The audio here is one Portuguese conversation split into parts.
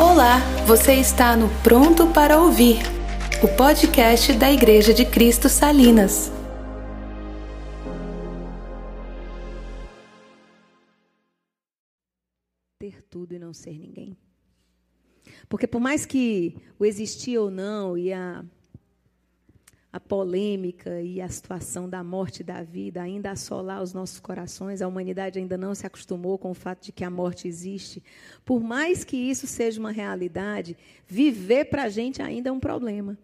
Olá, você está no Pronto para Ouvir, o podcast da Igreja de Cristo Salinas. Ter tudo e não ser ninguém. Porque por mais que o existir ou não e a a polêmica e a situação da morte e da vida ainda assolar os nossos corações, a humanidade ainda não se acostumou com o fato de que a morte existe. Por mais que isso seja uma realidade, viver para a gente ainda é um problema.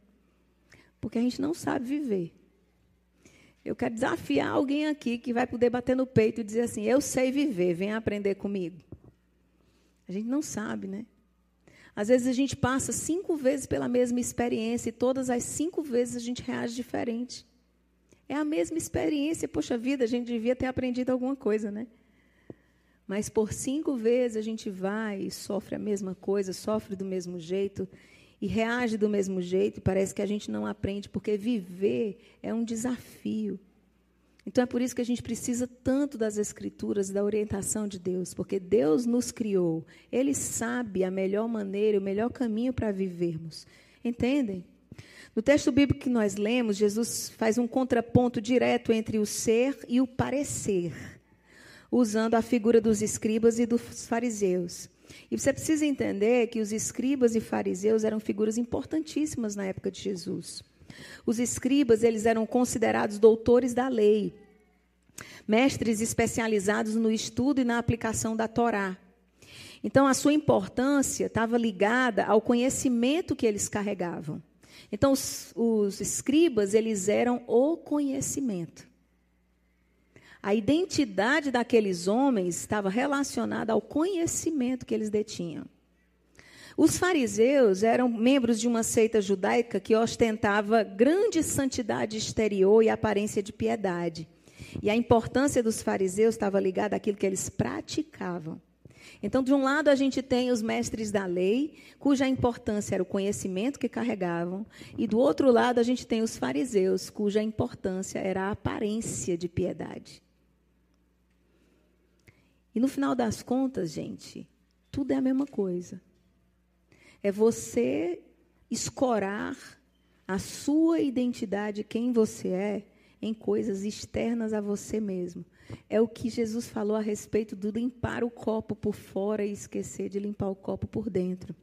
Porque a gente não sabe viver. Eu quero desafiar alguém aqui que vai poder bater no peito e dizer assim: Eu sei viver, venha aprender comigo. A gente não sabe, né? Às vezes a gente passa cinco vezes pela mesma experiência e todas as cinco vezes a gente reage diferente. É a mesma experiência, poxa vida, a gente devia ter aprendido alguma coisa, né? Mas por cinco vezes a gente vai e sofre a mesma coisa, sofre do mesmo jeito e reage do mesmo jeito, parece que a gente não aprende, porque viver é um desafio. Então é por isso que a gente precisa tanto das Escrituras, da orientação de Deus, porque Deus nos criou. Ele sabe a melhor maneira, o melhor caminho para vivermos. Entendem? No texto bíblico que nós lemos, Jesus faz um contraponto direto entre o ser e o parecer, usando a figura dos escribas e dos fariseus. E você precisa entender que os escribas e fariseus eram figuras importantíssimas na época de Jesus. Os escribas, eles eram considerados doutores da lei, mestres especializados no estudo e na aplicação da Torá. Então, a sua importância estava ligada ao conhecimento que eles carregavam. Então, os, os escribas, eles eram o conhecimento. A identidade daqueles homens estava relacionada ao conhecimento que eles detinham. Os fariseus eram membros de uma seita judaica que ostentava grande santidade exterior e aparência de piedade. E a importância dos fariseus estava ligada àquilo que eles praticavam. Então, de um lado, a gente tem os mestres da lei, cuja importância era o conhecimento que carregavam, e do outro lado, a gente tem os fariseus, cuja importância era a aparência de piedade. E no final das contas, gente, tudo é a mesma coisa. É você escorar a sua identidade, quem você é, em coisas externas a você mesmo. É o que Jesus falou a respeito do limpar o copo por fora e esquecer de limpar o copo por dentro.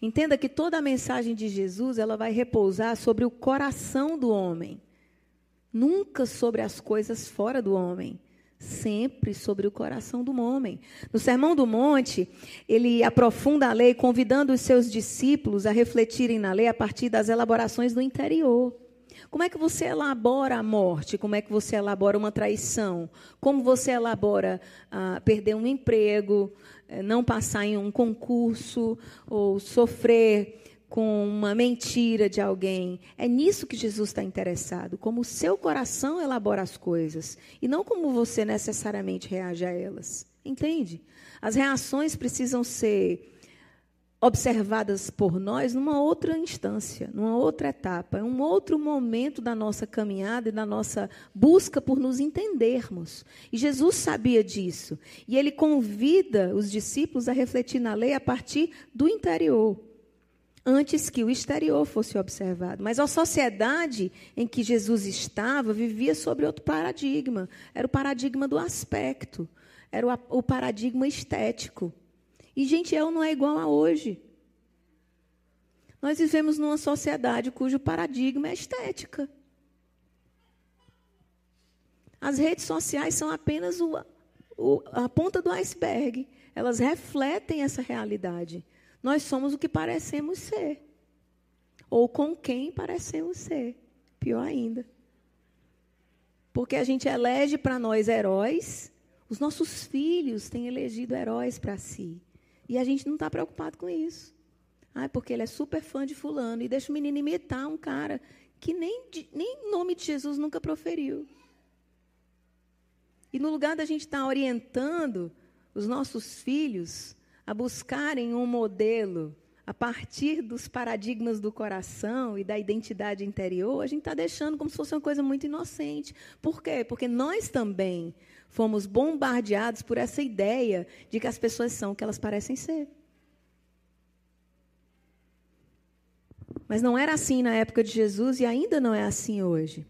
Entenda que toda a mensagem de Jesus ela vai repousar sobre o coração do homem, nunca sobre as coisas fora do homem sempre sobre o coração do homem. No Sermão do Monte, ele aprofunda a lei, convidando os seus discípulos a refletirem na lei a partir das elaborações do interior. Como é que você elabora a morte? Como é que você elabora uma traição? Como você elabora ah, perder um emprego, eh, não passar em um concurso ou sofrer com uma mentira de alguém. É nisso que Jesus está interessado, como o seu coração elabora as coisas e não como você necessariamente reage a elas. Entende? As reações precisam ser observadas por nós numa outra instância, numa outra etapa, um outro momento da nossa caminhada e da nossa busca por nos entendermos. E Jesus sabia disso. E ele convida os discípulos a refletir na lei a partir do interior antes que o exterior fosse observado. Mas a sociedade em que Jesus estava vivia sobre outro paradigma. Era o paradigma do aspecto, era o, paradigma estético. E, gente, eu não é igual a hoje. Nós vivemos numa sociedade cujo paradigma é estética. As redes sociais são apenas o, o, a ponta do iceberg. Elas refletem essa realidade. Nós somos o que parecemos ser. Ou com quem parecemos ser. Pior ainda. Porque a gente elege para nós heróis, os nossos filhos têm elegido heróis para si. E a gente não está preocupado com isso. Ah, porque ele é super fã de fulano e deixa o menino imitar um cara que nem, nem nome de Jesus nunca proferiu. E no lugar da gente estar tá orientando os nossos filhos a buscarem um modelo a partir dos paradigmas do coração e da identidade interior, a gente está deixando como se fosse uma coisa muito inocente. Por quê? Porque nós também fomos bombardeados por essa ideia de que as pessoas são o que elas parecem ser. Mas não era assim na época de Jesus e ainda não é assim hoje.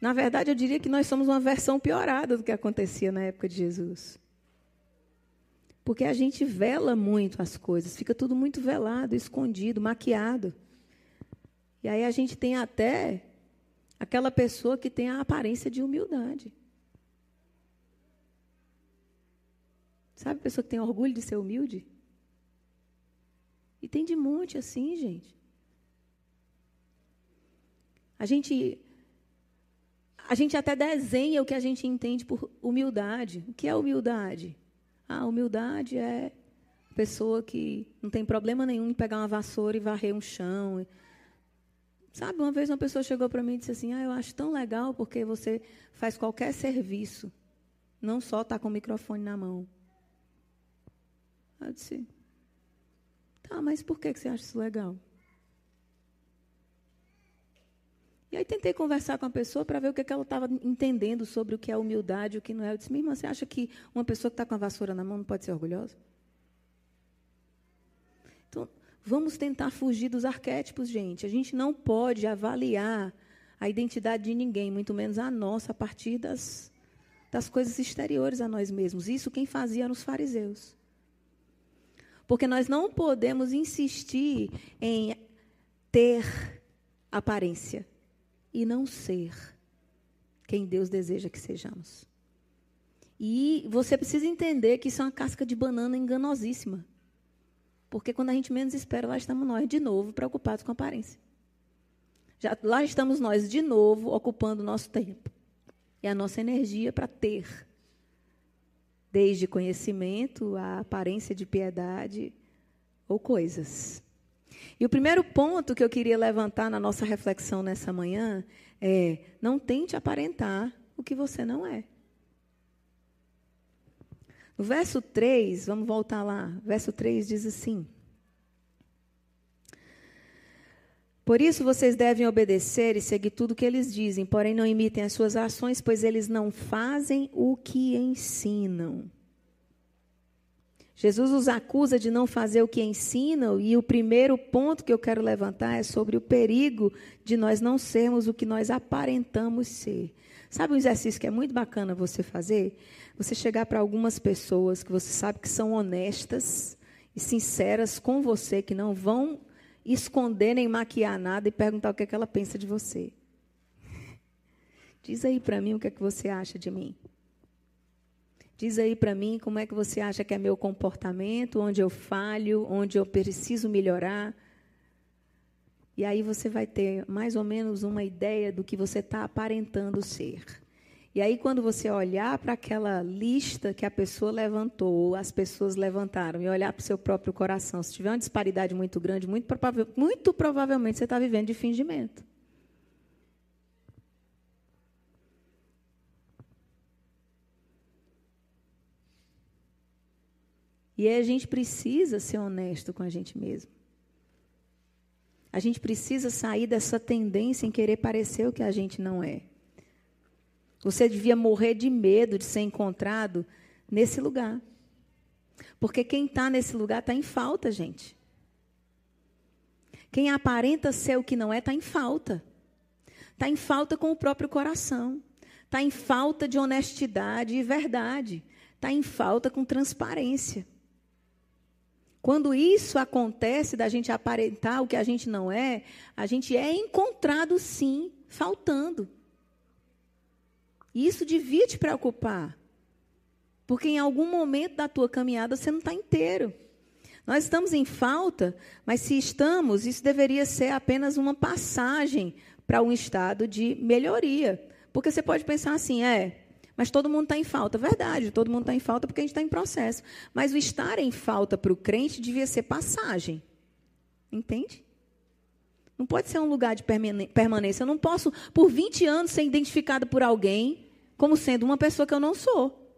Na verdade, eu diria que nós somos uma versão piorada do que acontecia na época de Jesus. Porque a gente vela muito as coisas, fica tudo muito velado, escondido, maquiado. E aí a gente tem até aquela pessoa que tem a aparência de humildade. Sabe a pessoa que tem orgulho de ser humilde? E tem de monte assim, gente. A gente a gente até desenha o que a gente entende por humildade. O que é humildade? Ah, humildade é pessoa que não tem problema nenhum em pegar uma vassoura e varrer um chão. Sabe, uma vez uma pessoa chegou para mim e disse assim: Ah, eu acho tão legal porque você faz qualquer serviço, não só está com o microfone na mão. Eu disse: Tá, mas por que você acha isso legal? E aí tentei conversar com a pessoa para ver o que, que ela estava entendendo sobre o que é humildade e o que não é. Eu disse, minha irmã, você acha que uma pessoa que está com a vassoura na mão não pode ser orgulhosa? Então, vamos tentar fugir dos arquétipos, gente. A gente não pode avaliar a identidade de ninguém, muito menos a nossa, a partir das, das coisas exteriores a nós mesmos. Isso quem fazia eram os fariseus. Porque nós não podemos insistir em ter aparência e não ser quem Deus deseja que sejamos. E você precisa entender que isso é uma casca de banana enganosíssima. Porque quando a gente menos espera, lá estamos nós de novo preocupados com a aparência. Já, lá estamos nós de novo ocupando o nosso tempo e a nossa energia para ter. Desde conhecimento, a aparência de piedade ou coisas. E o primeiro ponto que eu queria levantar na nossa reflexão nessa manhã é: não tente aparentar o que você não é. No verso 3, vamos voltar lá. Verso 3 diz assim: Por isso vocês devem obedecer e seguir tudo o que eles dizem, porém não imitem as suas ações, pois eles não fazem o que ensinam. Jesus os acusa de não fazer o que ensinam, e o primeiro ponto que eu quero levantar é sobre o perigo de nós não sermos o que nós aparentamos ser. Sabe um exercício que é muito bacana você fazer? Você chegar para algumas pessoas que você sabe que são honestas e sinceras com você, que não vão esconder nem maquiar nada e perguntar o que, é que ela pensa de você. Diz aí para mim o que é que você acha de mim. Diz aí para mim como é que você acha que é meu comportamento, onde eu falho, onde eu preciso melhorar. E aí você vai ter mais ou menos uma ideia do que você está aparentando ser. E aí, quando você olhar para aquela lista que a pessoa levantou, ou as pessoas levantaram, e olhar para o seu próprio coração, se tiver uma disparidade muito grande, muito, provável, muito provavelmente você está vivendo de fingimento. E a gente precisa ser honesto com a gente mesmo. A gente precisa sair dessa tendência em querer parecer o que a gente não é. Você devia morrer de medo de ser encontrado nesse lugar. Porque quem está nesse lugar está em falta, gente. Quem aparenta ser o que não é está em falta. Está em falta com o próprio coração. Está em falta de honestidade e verdade. Está em falta com transparência. Quando isso acontece, da gente aparentar o que a gente não é, a gente é encontrado sim, faltando. E isso devia te preocupar. Porque em algum momento da tua caminhada você não está inteiro. Nós estamos em falta, mas se estamos, isso deveria ser apenas uma passagem para um estado de melhoria. Porque você pode pensar assim, é, mas todo mundo está em falta. Verdade, todo mundo está em falta porque a gente está em processo. Mas o estar em falta para o crente devia ser passagem. Entende? Não pode ser um lugar de permanência. Eu não posso, por 20 anos, ser identificada por alguém como sendo uma pessoa que eu não sou.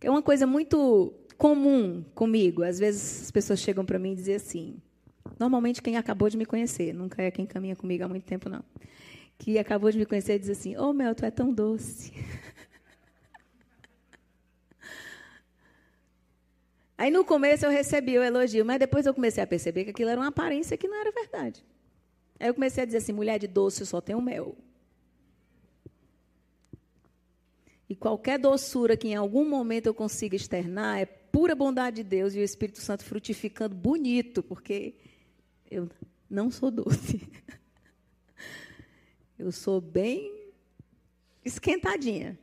É uma coisa muito comum comigo. Às vezes as pessoas chegam para mim e dizem assim. Normalmente quem acabou de me conhecer, nunca é quem caminha comigo há muito tempo, não que acabou de me conhecer diz assim: Ô oh, Mel, tu é tão doce. Aí no começo eu recebi o elogio, mas depois eu comecei a perceber que aquilo era uma aparência que não era verdade. Aí eu comecei a dizer assim: mulher de doce só tem o mel. E qualquer doçura que em algum momento eu consiga externar é pura bondade de Deus e o Espírito Santo frutificando bonito, porque eu não sou doce. Eu sou bem esquentadinha.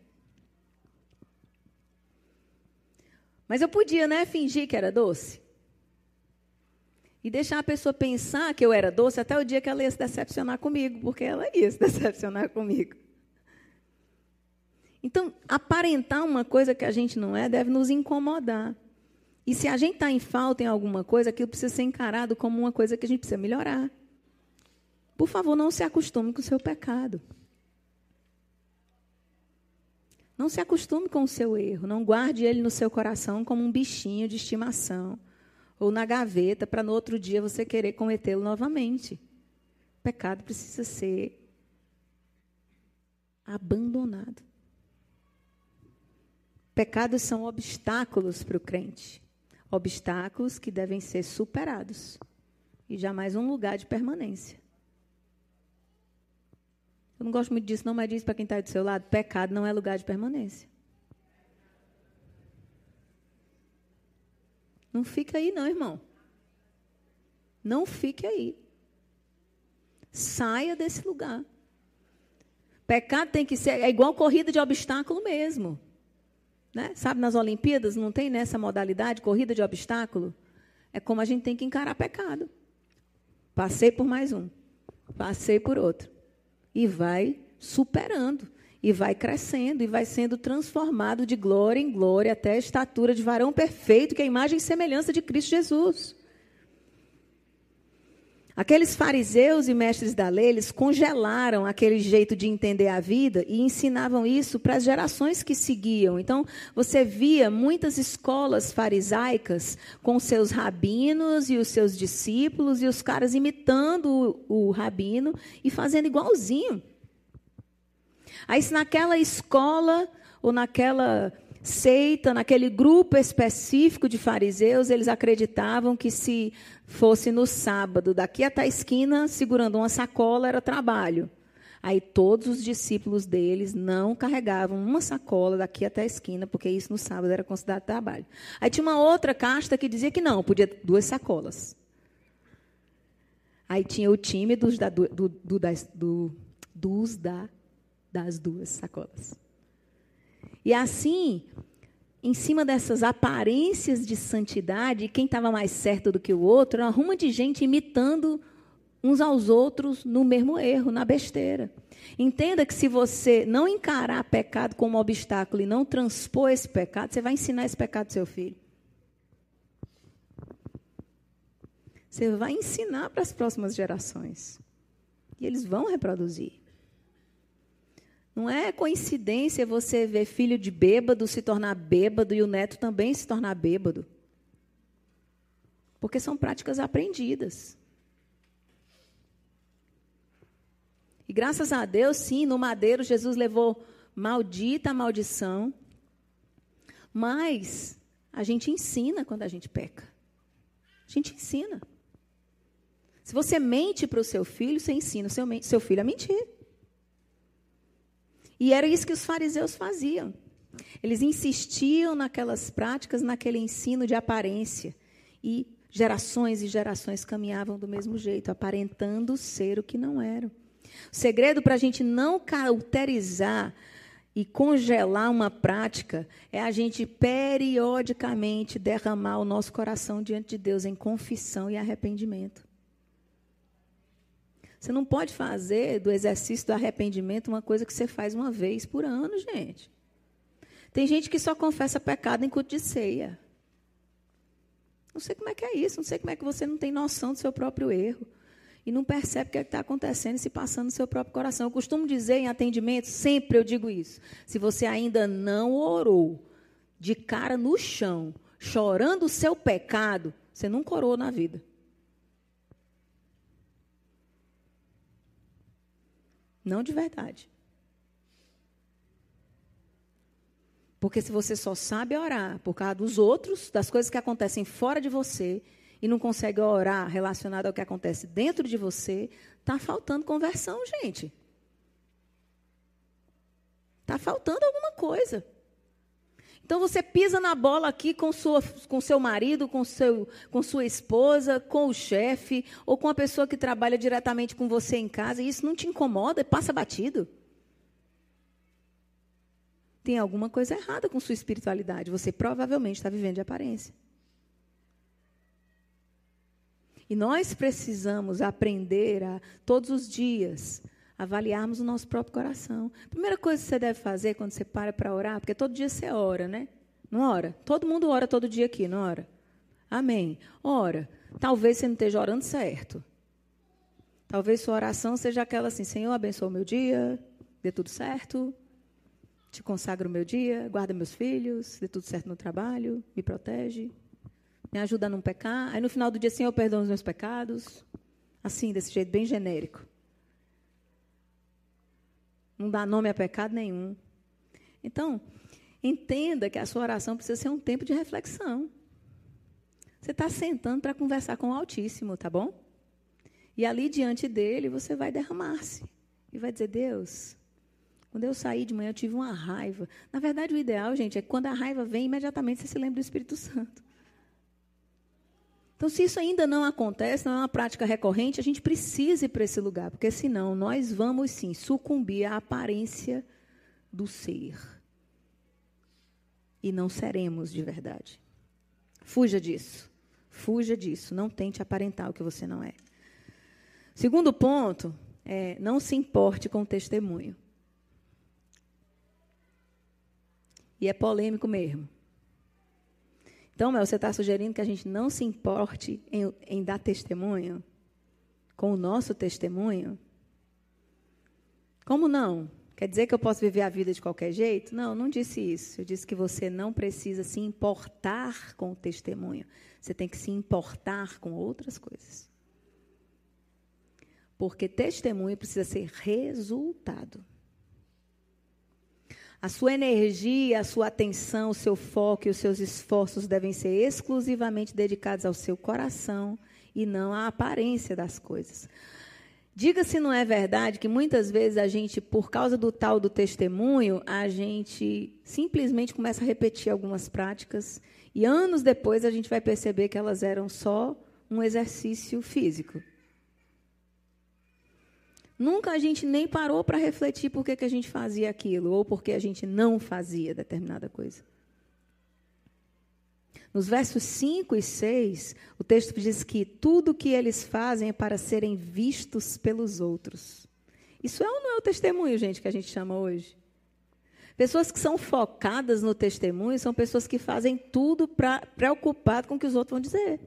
Mas eu podia, né, fingir que era doce. E deixar a pessoa pensar que eu era doce até o dia que ela ia se decepcionar comigo, porque ela ia se decepcionar comigo. Então, aparentar uma coisa que a gente não é deve nos incomodar. E se a gente está em falta em alguma coisa, aquilo precisa ser encarado como uma coisa que a gente precisa melhorar. Por favor, não se acostume com o seu pecado. Não se acostume com o seu erro. Não guarde ele no seu coração como um bichinho de estimação ou na gaveta para no outro dia você querer cometê-lo novamente. O pecado precisa ser abandonado. Pecados são obstáculos para o crente. Obstáculos que devem ser superados. E jamais um lugar de permanência. Eu não gosto muito disso, não, mas diz para quem está do seu lado: pecado não é lugar de permanência. Não fica aí, não, irmão. Não fique aí. Saia desse lugar. Pecado tem que ser. É igual corrida de obstáculo mesmo. Né? Sabe, nas Olimpíadas não tem nessa modalidade, corrida de obstáculo? É como a gente tem que encarar pecado. Passei por mais um. Passei por outro e vai superando, e vai crescendo, e vai sendo transformado de glória em glória até a estatura de varão perfeito, que é a imagem e semelhança de Cristo Jesus. Aqueles fariseus e mestres da lei, eles congelaram aquele jeito de entender a vida e ensinavam isso para as gerações que seguiam. Então, você via muitas escolas farisaicas com seus rabinos e os seus discípulos e os caras imitando o, o rabino e fazendo igualzinho. Aí, se naquela escola ou naquela seita, naquele grupo específico de fariseus, eles acreditavam que se fosse no sábado, daqui até a esquina, segurando uma sacola, era trabalho. Aí todos os discípulos deles não carregavam uma sacola daqui até a esquina, porque isso no sábado era considerado trabalho. Aí tinha uma outra casta que dizia que não, podia duas sacolas. Aí tinha o time dos, da, do, do, das, do, dos da, das duas sacolas. E assim, em cima dessas aparências de santidade, quem estava mais certo do que o outro, uma ruma de gente imitando uns aos outros no mesmo erro, na besteira. Entenda que se você não encarar pecado como obstáculo e não transpor esse pecado, você vai ensinar esse pecado ao seu filho. Você vai ensinar para as próximas gerações. E eles vão reproduzir. Não é coincidência você ver filho de bêbado se tornar bêbado e o neto também se tornar bêbado. Porque são práticas aprendidas. E graças a Deus, sim, no madeiro Jesus levou maldita a maldição. Mas a gente ensina quando a gente peca. A gente ensina. Se você mente para o seu filho, você ensina o seu, seu filho a mentir. E era isso que os fariseus faziam. Eles insistiam naquelas práticas, naquele ensino de aparência. E gerações e gerações caminhavam do mesmo jeito, aparentando ser o que não eram. O segredo para a gente não cauterizar e congelar uma prática é a gente periodicamente derramar o nosso coração diante de Deus em confissão e arrependimento. Você não pode fazer do exercício do arrependimento uma coisa que você faz uma vez por ano, gente. Tem gente que só confessa pecado em culto de ceia. Não sei como é que é isso, não sei como é que você não tem noção do seu próprio erro. E não percebe o que é está acontecendo e se passando no seu próprio coração. Eu costumo dizer em atendimento, sempre eu digo isso. Se você ainda não orou de cara no chão, chorando o seu pecado, você nunca orou na vida. Não de verdade. Porque se você só sabe orar por causa dos outros, das coisas que acontecem fora de você, e não consegue orar relacionado ao que acontece dentro de você, está faltando conversão, gente. Está faltando alguma coisa. Então você pisa na bola aqui com, sua, com seu marido, com, seu, com sua esposa, com o chefe, ou com a pessoa que trabalha diretamente com você em casa, e isso não te incomoda, passa batido. Tem alguma coisa errada com sua espiritualidade. Você provavelmente está vivendo de aparência. E nós precisamos aprender a, todos os dias, avaliarmos o nosso próprio coração. Primeira coisa que você deve fazer quando você para para orar, porque todo dia você ora, né? Não ora? Todo mundo ora todo dia aqui, não ora? Amém. Ora. Talvez você não esteja orando certo. Talvez sua oração seja aquela assim: Senhor, abençoa o meu dia, dê tudo certo. Te consagro o meu dia, guarda meus filhos, dê tudo certo no trabalho, me protege, me ajuda a não pecar. Aí no final do dia, Senhor, perdoa os meus pecados. Assim, desse jeito bem genérico. Não dá nome a pecado nenhum. Então, entenda que a sua oração precisa ser um tempo de reflexão. Você está sentando para conversar com o Altíssimo, tá bom? E ali diante dele você vai derramar-se. E vai dizer: Deus, quando eu saí de manhã eu tive uma raiva. Na verdade, o ideal, gente, é que quando a raiva vem, imediatamente você se lembra do Espírito Santo. Então, se isso ainda não acontece, não é uma prática recorrente, a gente precisa ir para esse lugar, porque senão nós vamos sim sucumbir à aparência do ser. E não seremos de verdade. Fuja disso. Fuja disso. Não tente aparentar o que você não é. Segundo ponto é não se importe com o testemunho. E é polêmico mesmo. Então, Mel, você está sugerindo que a gente não se importe em, em dar testemunho? Com o nosso testemunho? Como não? Quer dizer que eu posso viver a vida de qualquer jeito? Não, não disse isso. Eu disse que você não precisa se importar com o testemunho. Você tem que se importar com outras coisas. Porque testemunho precisa ser resultado. A sua energia, a sua atenção, o seu foco e os seus esforços devem ser exclusivamente dedicados ao seu coração e não à aparência das coisas. Diga se não é verdade que muitas vezes a gente, por causa do tal do testemunho, a gente simplesmente começa a repetir algumas práticas e anos depois a gente vai perceber que elas eram só um exercício físico. Nunca a gente nem parou para refletir por que, que a gente fazia aquilo ou por que a gente não fazia determinada coisa. Nos versos 5 e 6, o texto diz que tudo que eles fazem é para serem vistos pelos outros. Isso é ou não é o testemunho, gente, que a gente chama hoje? Pessoas que são focadas no testemunho são pessoas que fazem tudo para com o que os outros vão dizer.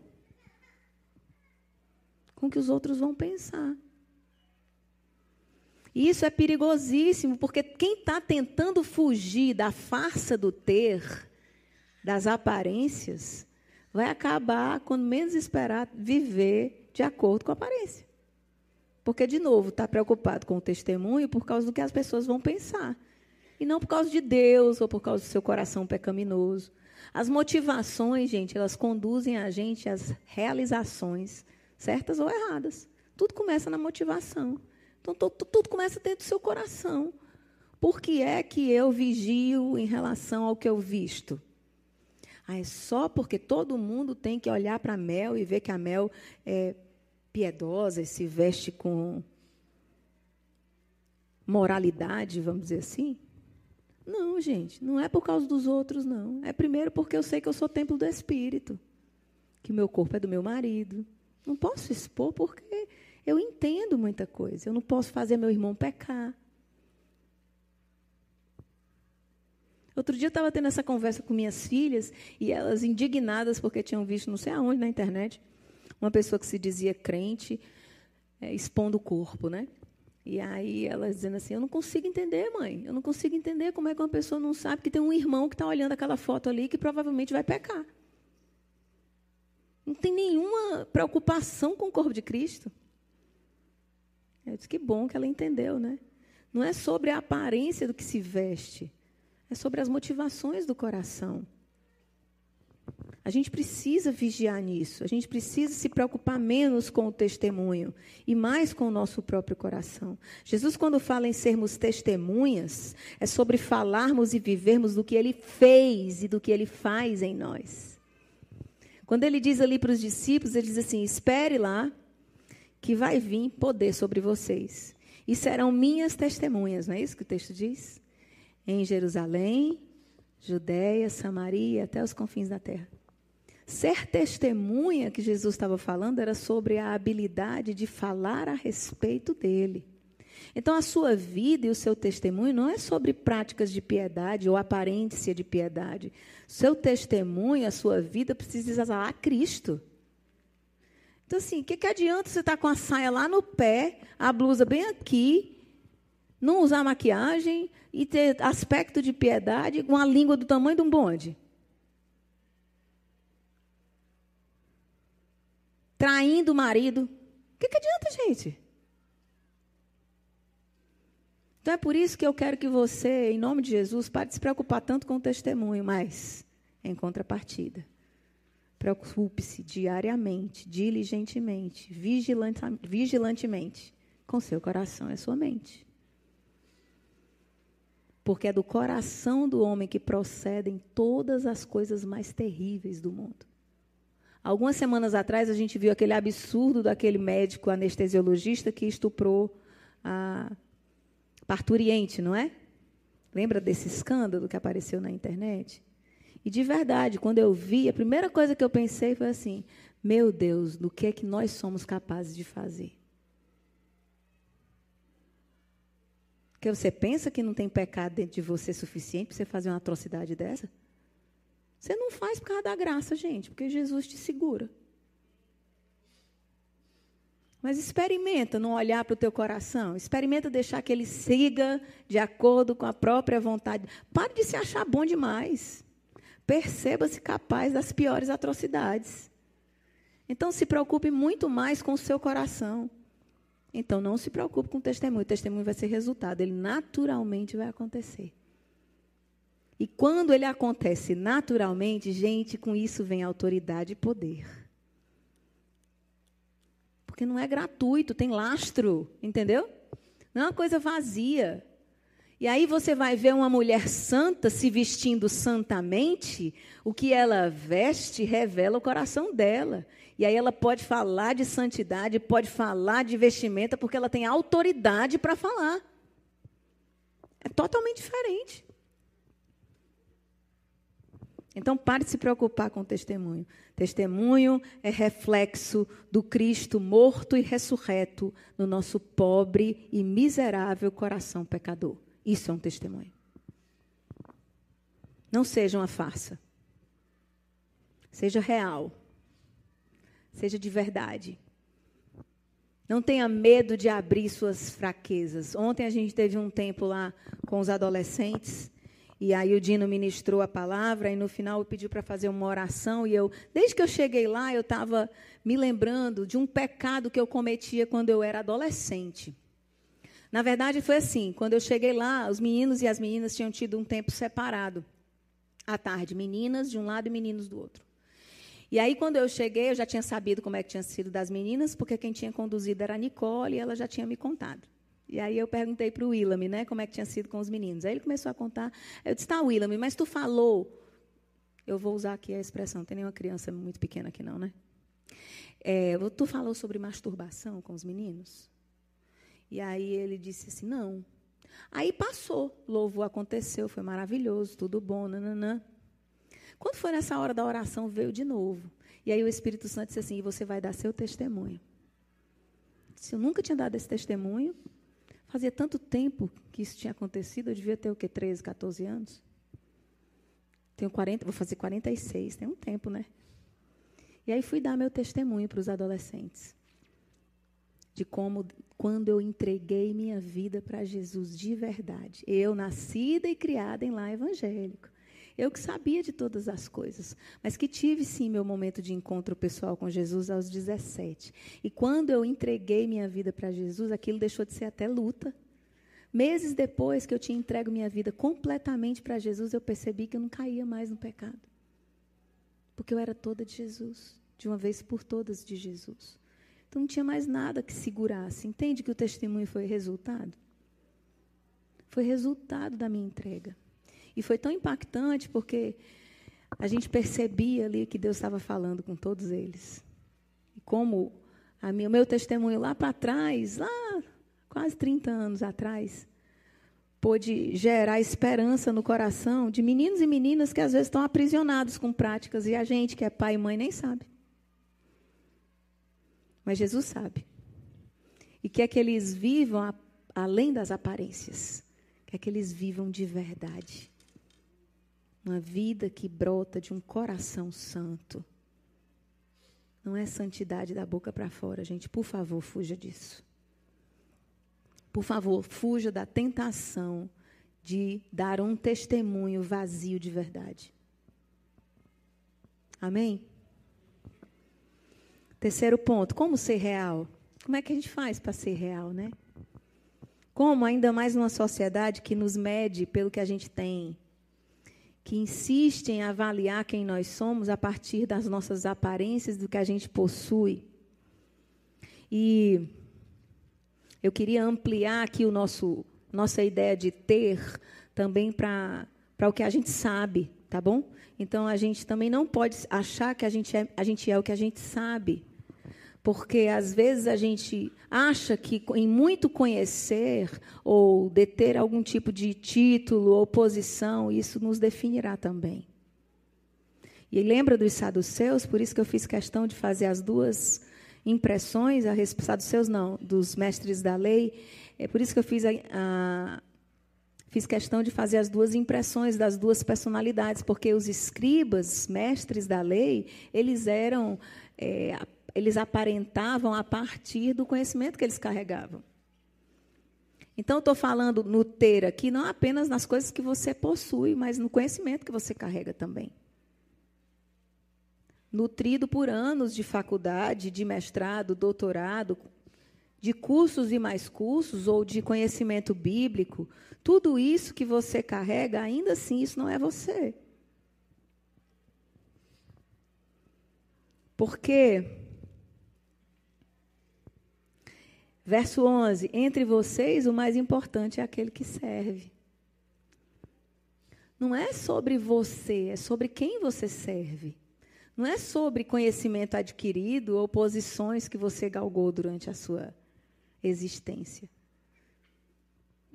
Com o que os outros vão pensar. Isso é perigosíssimo, porque quem está tentando fugir da farsa do ter, das aparências, vai acabar, quando menos esperar, viver de acordo com a aparência. Porque, de novo, está preocupado com o testemunho por causa do que as pessoas vão pensar. E não por causa de Deus ou por causa do seu coração pecaminoso. As motivações, gente, elas conduzem a gente às realizações, certas ou erradas. Tudo começa na motivação. Então, tudo começa dentro do seu coração. Por que é que eu vigio em relação ao que eu visto? Ah, é só porque todo mundo tem que olhar para a Mel e ver que a Mel é piedosa e se veste com moralidade, vamos dizer assim? Não, gente, não é por causa dos outros, não. É primeiro porque eu sei que eu sou templo do Espírito, que meu corpo é do meu marido. Não posso expor porque eu entendo muita coisa. Eu não posso fazer meu irmão pecar. Outro dia eu estava tendo essa conversa com minhas filhas e elas indignadas porque tinham visto, não sei aonde na internet, uma pessoa que se dizia crente é, expondo o corpo, né? E aí elas dizendo assim: Eu não consigo entender, mãe. Eu não consigo entender como é que uma pessoa não sabe que tem um irmão que está olhando aquela foto ali que provavelmente vai pecar. Não tem nenhuma preocupação com o corpo de Cristo. Eu disse que bom que ela entendeu, né? Não é sobre a aparência do que se veste, É sobre as motivações do coração. A gente precisa vigiar nisso, a gente precisa se preocupar menos com o testemunho e mais com o nosso próprio coração. Jesus, quando fala em sermos testemunhas, é sobre falarmos e vivermos do que ele fez e do que ele faz em nós. Quando ele diz ali para os discípulos, ele diz assim: espere lá, que vai vir poder sobre vocês. E serão minhas testemunhas, não é isso que o texto diz? Em Jerusalém, Judéia, Samaria, até os confins da terra. Ser testemunha que Jesus estava falando era sobre a habilidade de falar a respeito dele. Então, a sua vida e o seu testemunho não é sobre práticas de piedade ou aparência de piedade. Seu testemunho, a sua vida, precisa exalar Cristo. Então, assim, o que, que adianta você estar tá com a saia lá no pé, a blusa bem aqui, não usar maquiagem e ter aspecto de piedade com a língua do tamanho de um bonde? traindo o marido. O que, que adianta, gente? Então é por isso que eu quero que você, em nome de Jesus, pare de se preocupar tanto com o testemunho, mas em contrapartida. Preocupe-se diariamente, diligentemente, vigilante, vigilantemente com seu coração e sua mente. Porque é do coração do homem que procedem todas as coisas mais terríveis do mundo. Algumas semanas atrás, a gente viu aquele absurdo daquele médico anestesiologista que estuprou a parturiente, não é? Lembra desse escândalo que apareceu na internet? E de verdade, quando eu vi, a primeira coisa que eu pensei foi assim: meu Deus, do que é que nós somos capazes de fazer? Porque você pensa que não tem pecado dentro de você suficiente para você fazer uma atrocidade dessa? Você não faz por causa da graça, gente, porque Jesus te segura. Mas experimenta não olhar para o teu coração. Experimenta deixar que ele siga de acordo com a própria vontade. Pare de se achar bom demais. Perceba-se capaz das piores atrocidades. Então se preocupe muito mais com o seu coração. Então não se preocupe com o testemunho. O testemunho vai ser resultado. Ele naturalmente vai acontecer. E quando ele acontece naturalmente, gente, com isso vem autoridade e poder. Porque não é gratuito, tem lastro, entendeu? Não é uma coisa vazia. E aí você vai ver uma mulher santa se vestindo santamente, o que ela veste revela o coração dela. E aí ela pode falar de santidade, pode falar de vestimenta, porque ela tem autoridade para falar. É totalmente diferente. Então, pare de se preocupar com o testemunho. Testemunho é reflexo do Cristo morto e ressurreto no nosso pobre e miserável coração pecador. Isso é um testemunho. Não seja uma farsa. Seja real. Seja de verdade. Não tenha medo de abrir suas fraquezas. Ontem a gente teve um tempo lá com os adolescentes e aí o Dino ministrou a palavra e no final pediu para fazer uma oração e eu, desde que eu cheguei lá, eu estava me lembrando de um pecado que eu cometia quando eu era adolescente. Na verdade foi assim, quando eu cheguei lá, os meninos e as meninas tinham tido um tempo separado. À tarde, meninas de um lado e meninos do outro. E aí, quando eu cheguei, eu já tinha sabido como é que tinha sido das meninas, porque quem tinha conduzido era a Nicole e ela já tinha me contado. E aí eu perguntei para o Willam, né, como é que tinha sido com os meninos. Aí ele começou a contar. Eu disse, tá, Willam, mas tu falou. Eu vou usar aqui a expressão, não tem nenhuma criança muito pequena aqui, não, né? É, tu falou sobre masturbação com os meninos? E aí ele disse assim, não. Aí passou, louvor aconteceu, foi maravilhoso, tudo bom, nananã. Quando foi nessa hora da oração, veio de novo. E aí o Espírito Santo disse assim, e você vai dar seu testemunho. Se eu nunca tinha dado esse testemunho, Fazia tanto tempo que isso tinha acontecido, eu devia ter o quê? 13, 14 anos? Tenho 40, vou fazer 46, tem um tempo, né? E aí fui dar meu testemunho para os adolescentes. De como, quando eu entreguei minha vida para Jesus de verdade. Eu, nascida e criada em lá evangélico. Eu que sabia de todas as coisas, mas que tive sim meu momento de encontro pessoal com Jesus aos 17. E quando eu entreguei minha vida para Jesus, aquilo deixou de ser até luta. Meses depois que eu tinha entregue minha vida completamente para Jesus, eu percebi que eu não caía mais no pecado. Porque eu era toda de Jesus, de uma vez por todas de Jesus. Então não tinha mais nada que segurasse. Entende que o testemunho foi resultado? Foi resultado da minha entrega. E foi tão impactante porque a gente percebia ali que Deus estava falando com todos eles. E como a minha, o meu testemunho lá para trás, lá quase 30 anos atrás, pôde gerar esperança no coração de meninos e meninas que às vezes estão aprisionados com práticas e a gente que é pai e mãe nem sabe. Mas Jesus sabe. E quer que eles vivam a, além das aparências. Quer que eles vivam de verdade. Uma vida que brota de um coração santo. Não é santidade da boca para fora, gente. Por favor, fuja disso. Por favor, fuja da tentação de dar um testemunho vazio de verdade. Amém? Terceiro ponto, como ser real? Como é que a gente faz para ser real, né? Como, ainda mais numa sociedade que nos mede pelo que a gente tem, que insiste em avaliar quem nós somos a partir das nossas aparências, do que a gente possui. E eu queria ampliar aqui o nosso nossa ideia de ter também para o que a gente sabe, tá bom? Então a gente também não pode achar que a gente é a gente é o que a gente sabe. Porque às vezes a gente acha que em muito conhecer ou deter algum tipo de título ou posição, isso nos definirá também. E lembra dos saduceus, por isso que eu fiz questão de fazer as duas impressões a respeito seus, não, dos mestres da lei. É por isso que eu fiz, a, a, fiz questão de fazer as duas impressões das duas personalidades, porque os escribas, mestres da lei, eles eram, é, eles aparentavam a partir do conhecimento que eles carregavam. Então, estou falando no ter aqui, não apenas nas coisas que você possui, mas no conhecimento que você carrega também nutrido por anos de faculdade, de mestrado, doutorado, de cursos e mais cursos, ou de conhecimento bíblico, tudo isso que você carrega, ainda assim, isso não é você. Porque, verso 11: entre vocês o mais importante é aquele que serve. Não é sobre você, é sobre quem você serve. Não é sobre conhecimento adquirido ou posições que você galgou durante a sua existência.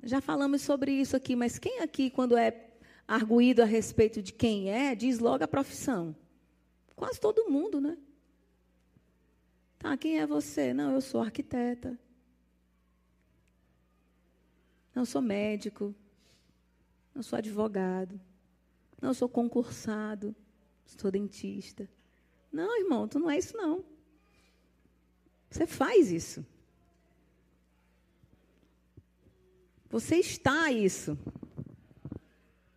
Já falamos sobre isso aqui, mas quem aqui, quando é arguído a respeito de quem é, diz logo a profissão? Quase todo mundo, né? Tá, quem é você? Não, eu sou arquiteta. Não, sou médico. Não sou advogado. Não, sou concursado sou dentista. Não, irmão, tu não é isso não. Você faz isso. Você está isso.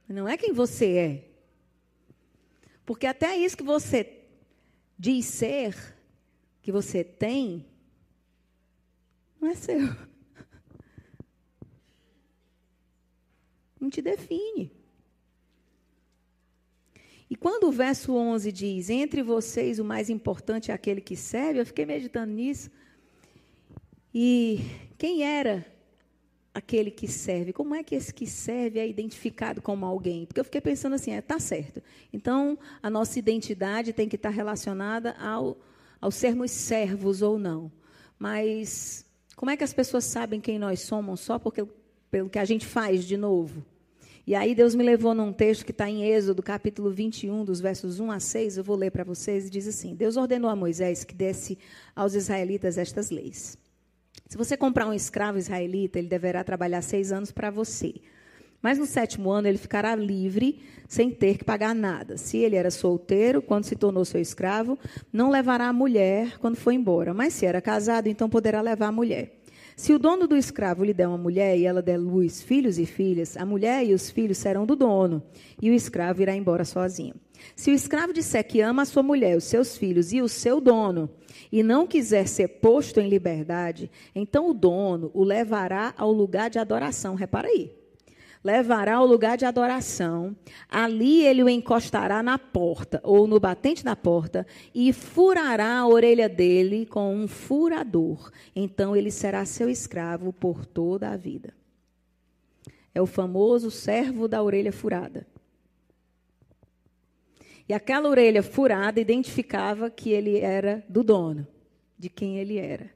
Não é quem você é. Porque até isso que você diz ser, que você tem, não é seu. Não te define. E quando o verso 11 diz: Entre vocês o mais importante é aquele que serve, eu fiquei meditando nisso. E quem era aquele que serve? Como é que esse que serve é identificado como alguém? Porque eu fiquei pensando assim: é, tá certo. Então, a nossa identidade tem que estar relacionada ao, ao sermos servos ou não. Mas como é que as pessoas sabem quem nós somos só porque, pelo que a gente faz de novo? E aí Deus me levou num texto que está em Êxodo, capítulo 21, dos versos 1 a 6, eu vou ler para vocês, e diz assim: Deus ordenou a Moisés que desse aos israelitas estas leis. Se você comprar um escravo israelita, ele deverá trabalhar seis anos para você. Mas no sétimo ano ele ficará livre, sem ter que pagar nada. Se ele era solteiro, quando se tornou seu escravo, não levará a mulher quando for embora. Mas se era casado, então poderá levar a mulher. Se o dono do escravo lhe der uma mulher e ela der luz, filhos e filhas, a mulher e os filhos serão do dono, e o escravo irá embora sozinho. Se o escravo disser que ama a sua mulher, os seus filhos e o seu dono, e não quiser ser posto em liberdade, então o dono o levará ao lugar de adoração. Repara aí levará ao lugar de adoração. Ali ele o encostará na porta, ou no batente da porta, e furará a orelha dele com um furador. Então ele será seu escravo por toda a vida. É o famoso servo da orelha furada. E aquela orelha furada identificava que ele era do dono, de quem ele era.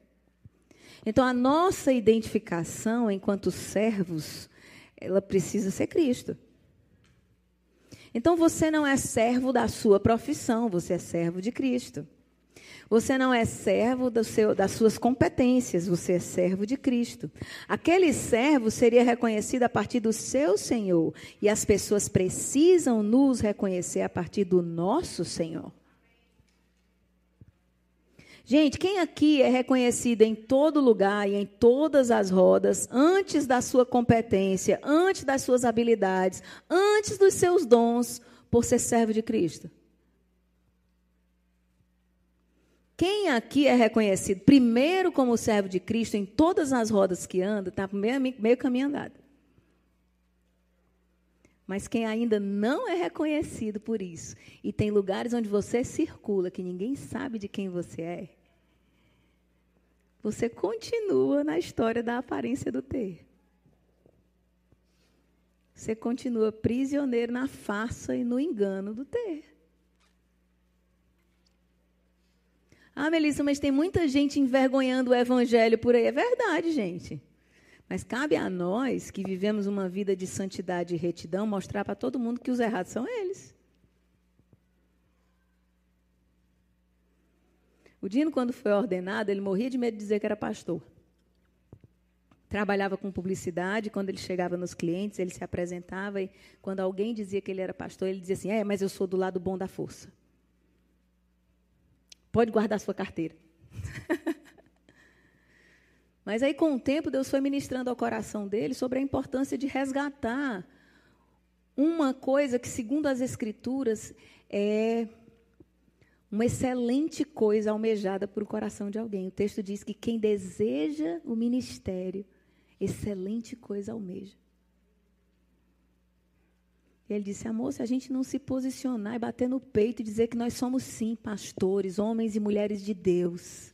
Então, a nossa identificação enquanto servos ela precisa ser Cristo. Então você não é servo da sua profissão, você é servo de Cristo. Você não é servo seu, das suas competências, você é servo de Cristo. Aquele servo seria reconhecido a partir do seu Senhor. E as pessoas precisam nos reconhecer a partir do nosso Senhor. Gente, quem aqui é reconhecido em todo lugar e em todas as rodas, antes da sua competência, antes das suas habilidades, antes dos seus dons, por ser servo de Cristo? Quem aqui é reconhecido primeiro como servo de Cristo em todas as rodas que anda, está meio, meio caminho andado. Mas quem ainda não é reconhecido por isso, e tem lugares onde você circula que ninguém sabe de quem você é, você continua na história da aparência do ter. Você continua prisioneiro na farsa e no engano do ter. Ah, Melissa, mas tem muita gente envergonhando o evangelho por aí. É verdade, gente. Mas cabe a nós, que vivemos uma vida de santidade e retidão, mostrar para todo mundo que os errados são eles. O Dino, quando foi ordenado, ele morria de medo de dizer que era pastor. Trabalhava com publicidade, quando ele chegava nos clientes, ele se apresentava e quando alguém dizia que ele era pastor, ele dizia assim: É, mas eu sou do lado bom da força. Pode guardar sua carteira. mas aí, com o tempo, Deus foi ministrando ao coração dele sobre a importância de resgatar uma coisa que, segundo as Escrituras, é uma excelente coisa almejada por o coração de alguém. O texto diz que quem deseja o ministério, excelente coisa almeja. E ele disse: Amor, se a gente não se posicionar e bater no peito e dizer que nós somos sim pastores, homens e mulheres de Deus,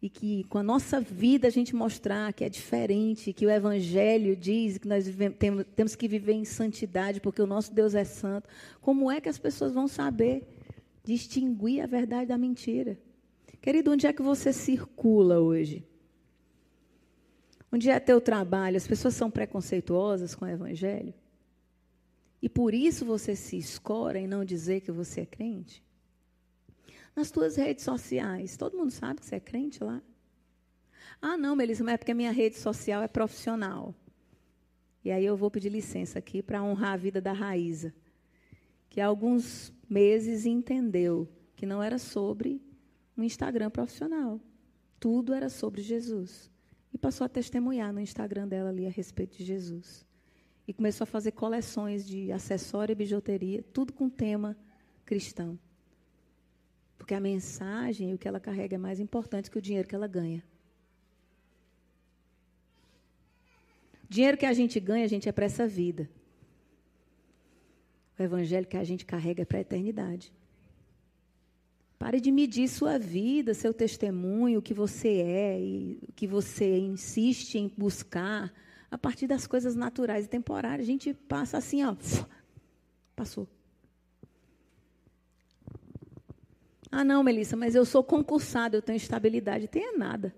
e que com a nossa vida a gente mostrar que é diferente, que o Evangelho diz que nós vivemos, temos, temos que viver em santidade, porque o nosso Deus é santo, como é que as pessoas vão saber? Distinguir a verdade da mentira. Querido, onde é que você circula hoje? Onde é teu trabalho? As pessoas são preconceituosas com o evangelho? E por isso você se escora em não dizer que você é crente? Nas tuas redes sociais, todo mundo sabe que você é crente lá? Ah, não, Melissa, mas é porque a minha rede social é profissional. E aí eu vou pedir licença aqui para honrar a vida da Raíza, que alguns meses entendeu que não era sobre um Instagram profissional. Tudo era sobre Jesus. E passou a testemunhar no Instagram dela ali a respeito de Jesus. E começou a fazer coleções de acessório e bijuteria, tudo com tema cristão. Porque a mensagem e o que ela carrega é mais importante que o dinheiro que ela ganha. Dinheiro que a gente ganha, a gente é para essa vida. O evangelho que a gente carrega é para a eternidade. Pare de medir sua vida, seu testemunho, o que você é e o que você insiste em buscar a partir das coisas naturais e temporárias. A gente passa assim, ó, passou. Ah, não, Melissa, mas eu sou concursado, eu tenho estabilidade. Tenha nada.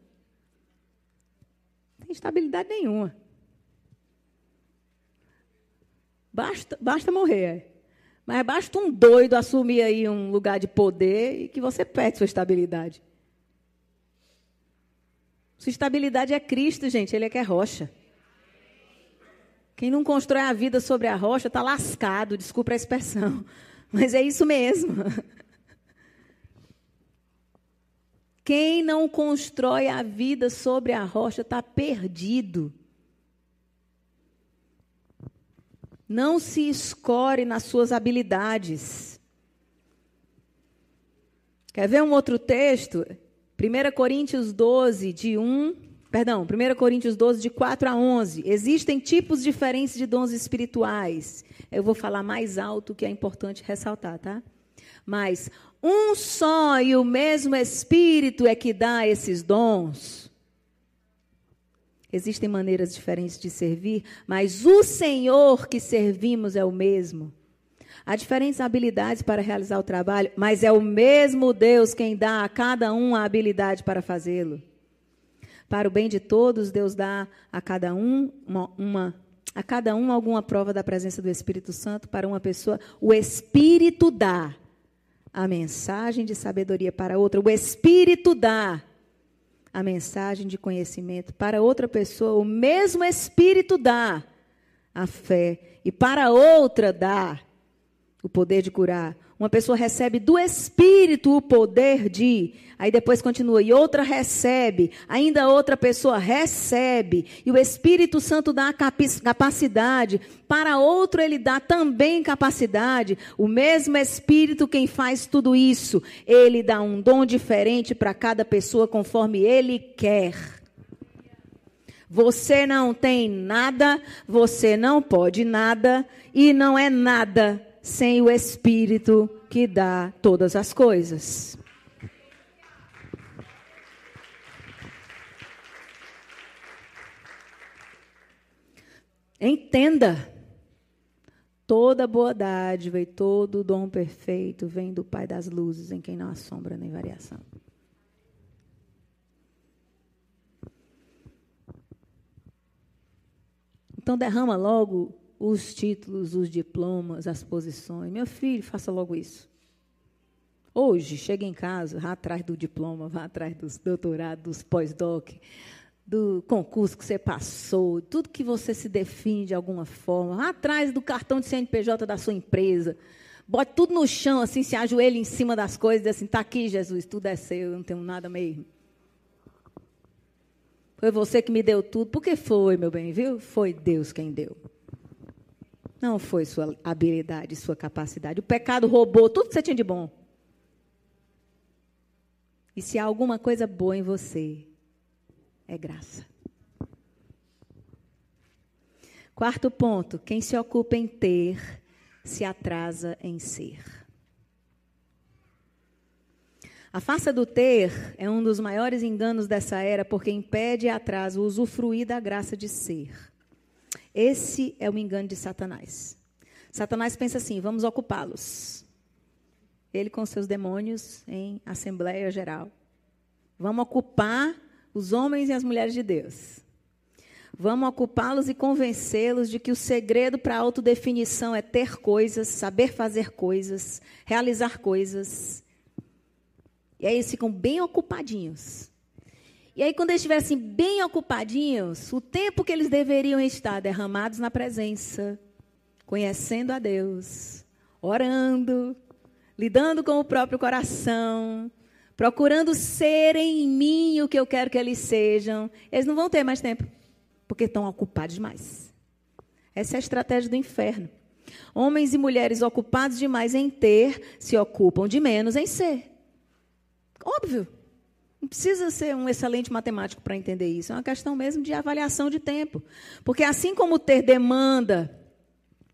Não tem estabilidade nenhuma. Basta, basta morrer. Mas basta um doido assumir aí um lugar de poder e que você perde sua estabilidade. Sua estabilidade é Cristo, gente, Ele é que é rocha. Quem não constrói a vida sobre a rocha está lascado, desculpa a expressão. Mas é isso mesmo. Quem não constrói a vida sobre a rocha está perdido. Não se escore nas suas habilidades. Quer ver um outro texto? 1 Coríntios 12, de 1, perdão, 1 Coríntios 12, de 4 a 11. Existem tipos diferentes de dons espirituais. Eu vou falar mais alto, que é importante ressaltar, tá? Mas um só e o mesmo Espírito é que dá esses dons. Existem maneiras diferentes de servir, mas o Senhor que servimos é o mesmo. Há diferentes habilidades para realizar o trabalho, mas é o mesmo Deus quem dá a cada um a habilidade para fazê-lo. Para o bem de todos, Deus dá a cada um uma, uma, a cada um alguma prova da presença do Espírito Santo para uma pessoa. O Espírito dá a mensagem de sabedoria para outra. O Espírito dá a mensagem de conhecimento para outra pessoa. O mesmo Espírito dá a fé e para outra dá o poder de curar. Uma pessoa recebe do Espírito o poder de. Aí depois continua. E outra recebe. Ainda outra pessoa recebe. E o Espírito Santo dá capacidade. Para outro, ele dá também capacidade. O mesmo Espírito quem faz tudo isso. Ele dá um dom diferente para cada pessoa conforme ele quer. Você não tem nada, você não pode nada e não é nada sem o Espírito que dá todas as coisas. Entenda. Toda boa dádiva e todo dom perfeito vem do Pai das luzes, em quem não há sombra nem variação. Então derrama logo os títulos, os diplomas, as posições. Meu filho, faça logo isso. Hoje, chega em casa, vá atrás do diploma, vá atrás dos doutorados, dos pós-doc, do concurso que você passou, tudo que você se define de alguma forma, vá atrás do cartão de CNPJ da sua empresa. Bote tudo no chão, assim, se ajoelhe em cima das coisas, e assim, está aqui, Jesus, tudo é seu, eu não tenho nada mesmo. Foi você que me deu tudo. Por que foi, meu bem, viu? Foi Deus quem deu. Não foi sua habilidade, sua capacidade. O pecado roubou tudo que você tinha de bom. E se há alguma coisa boa em você, é graça. Quarto ponto: quem se ocupa em ter, se atrasa em ser. A farsa do ter é um dos maiores enganos dessa era, porque impede e atrasa o usufruir da graça de ser. Esse é o engano de Satanás. Satanás pensa assim: vamos ocupá-los. Ele com seus demônios em Assembleia Geral. Vamos ocupar os homens e as mulheres de Deus. Vamos ocupá-los e convencê-los de que o segredo para a autodefinição é ter coisas, saber fazer coisas, realizar coisas. E aí eles ficam bem ocupadinhos. E aí, quando eles estivessem bem ocupadinhos, o tempo que eles deveriam estar derramados na presença, conhecendo a Deus, orando, lidando com o próprio coração, procurando ser em mim o que eu quero que eles sejam, eles não vão ter mais tempo, porque estão ocupados demais. Essa é a estratégia do inferno. Homens e mulheres ocupados demais em ter se ocupam de menos em ser. Óbvio. Não precisa ser um excelente matemático para entender isso. É uma questão mesmo de avaliação de tempo. Porque assim como ter demanda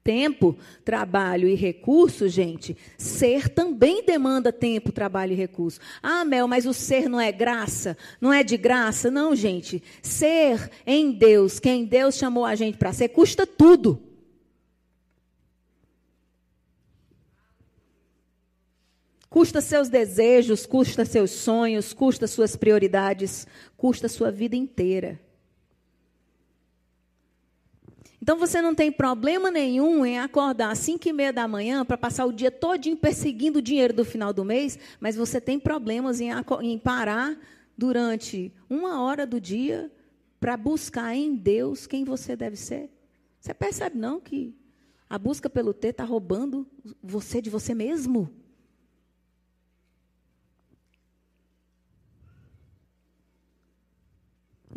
tempo, trabalho e recurso, gente, ser também demanda tempo, trabalho e recurso. Ah, Mel, mas o ser não é graça? Não é de graça? Não, gente. Ser em Deus, quem Deus chamou a gente para ser, custa tudo. Custa seus desejos, custa seus sonhos, custa suas prioridades, custa sua vida inteira. Então você não tem problema nenhum em acordar às 5 e meia da manhã para passar o dia todinho perseguindo o dinheiro do final do mês, mas você tem problemas em, em parar durante uma hora do dia para buscar em Deus quem você deve ser. Você percebe não que a busca pelo ter está roubando você de você mesmo?